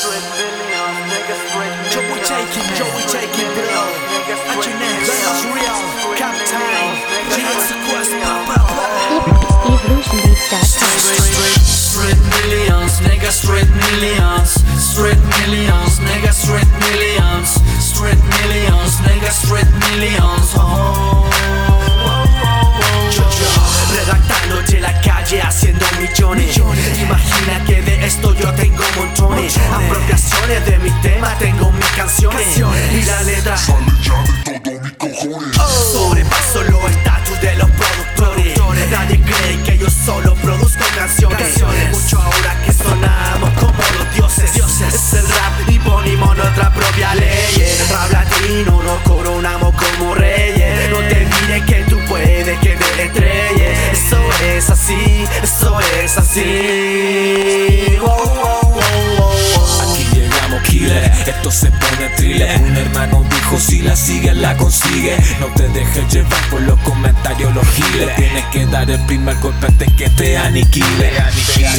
straight billions, niggas millions. Joey Straight millions, straight millions, straight straight millions. Sale ya de todo mi cojones. sobrepaso los estatus de los productores. Nadie cree que yo solo produzco canciones. Mucho ahora que sonamos como los dioses. Es el rap y ponimos nuestra propia ley. Rap latino, nos coronamos como reyes. No te diré que tú puedes que te estrelles. Eso es así, eso es así. Se pone thriller Un hermano dijo si la sigue la consigue. No te dejes llevar por los comentarios los giles. Tienes que dar el primer golpe antes que te aniquile.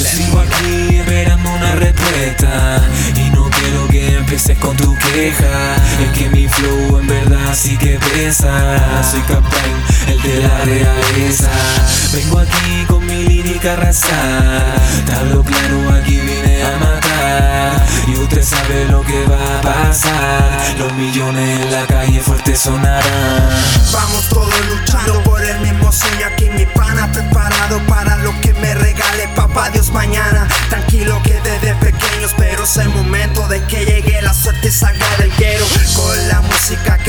Sigo aquí esperando una respuesta. Y no quiero que empieces con tu queja. Es que mi flow en verdad sí que pesa. Soy Captain, el de la realeza. Vengo aquí con mi lírica raza Te hablo claro, aquí vine a matar Sabe lo que va a pasar. Los millones en la calle fuerte sonarán. Vamos todos luchando por el mismo sueño. Aquí mi pana Preparado para lo que me regale. Papá Dios mañana. Tranquilo que desde pequeño espero es el momento de que llegue la suerte y salga del guero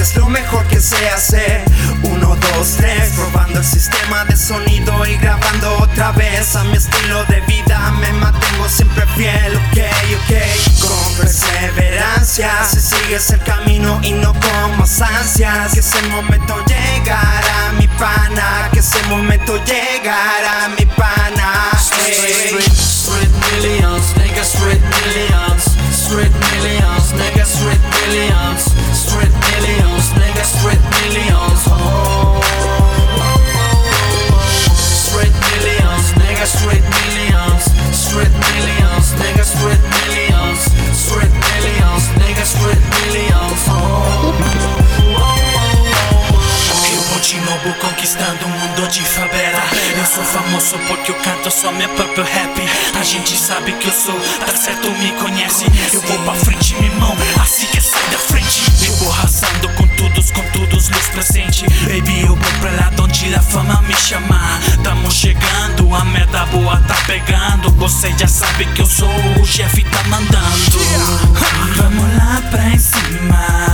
es lo mejor que sé hacer Uno, dos, tres Probando el sistema de sonido y grabando otra vez A mi estilo de vida. Me mantengo siempre fiel Ok, ok. Con perseverancia Si sigues el camino y no con más ansias. Que ese momento llegará mi pana Que ese momento llegará sou famoso porque eu canto só minha própria rap. A gente sabe que eu sou, tá certo, me conhece. Eu vou pra frente, meu irmão, assim que sai da frente. Eu vou arrasando com todos, com todos os presentes. Baby, eu vou pra lá de onde a fama me chamar Tamo chegando, a merda boa tá pegando. Você já sabe que eu sou o chefe, tá mandando. Vamos lá pra cima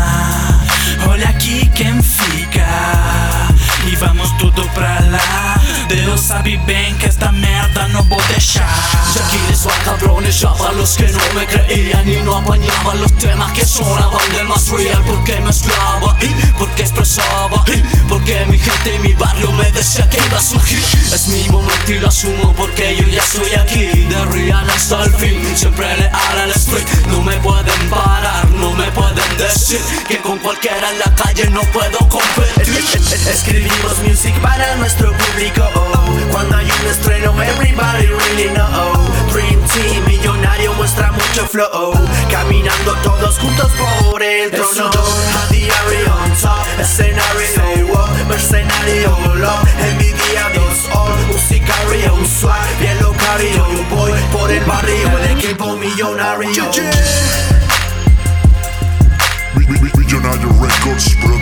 Sabe bem que esta merda não vou deixar Ya quieres a cabrones, ya los que no me creían y no apañaban los temas que sonaban del más real porque mezclaba porque expresaba porque mi gente y mi barrio me decía que iba a surgir. Es mi momento y lo asumo porque yo ya estoy aquí de real hasta el fin. Siempre leal al street no me pueden parar que con cualquiera en la calle no puedo competir. Escribimos music para nuestro público. Oh. Cuando hay un estreno everybody really know. Dream Team millonario muestra mucho flow. Caminando todos juntos por el trono. A diario on top Escenario oh, Mercenario love Envidiados. All Música río Un swag bien locario. Voy por el barrio El equipo millonario. Mi- mi- mi- Millonario Records Production.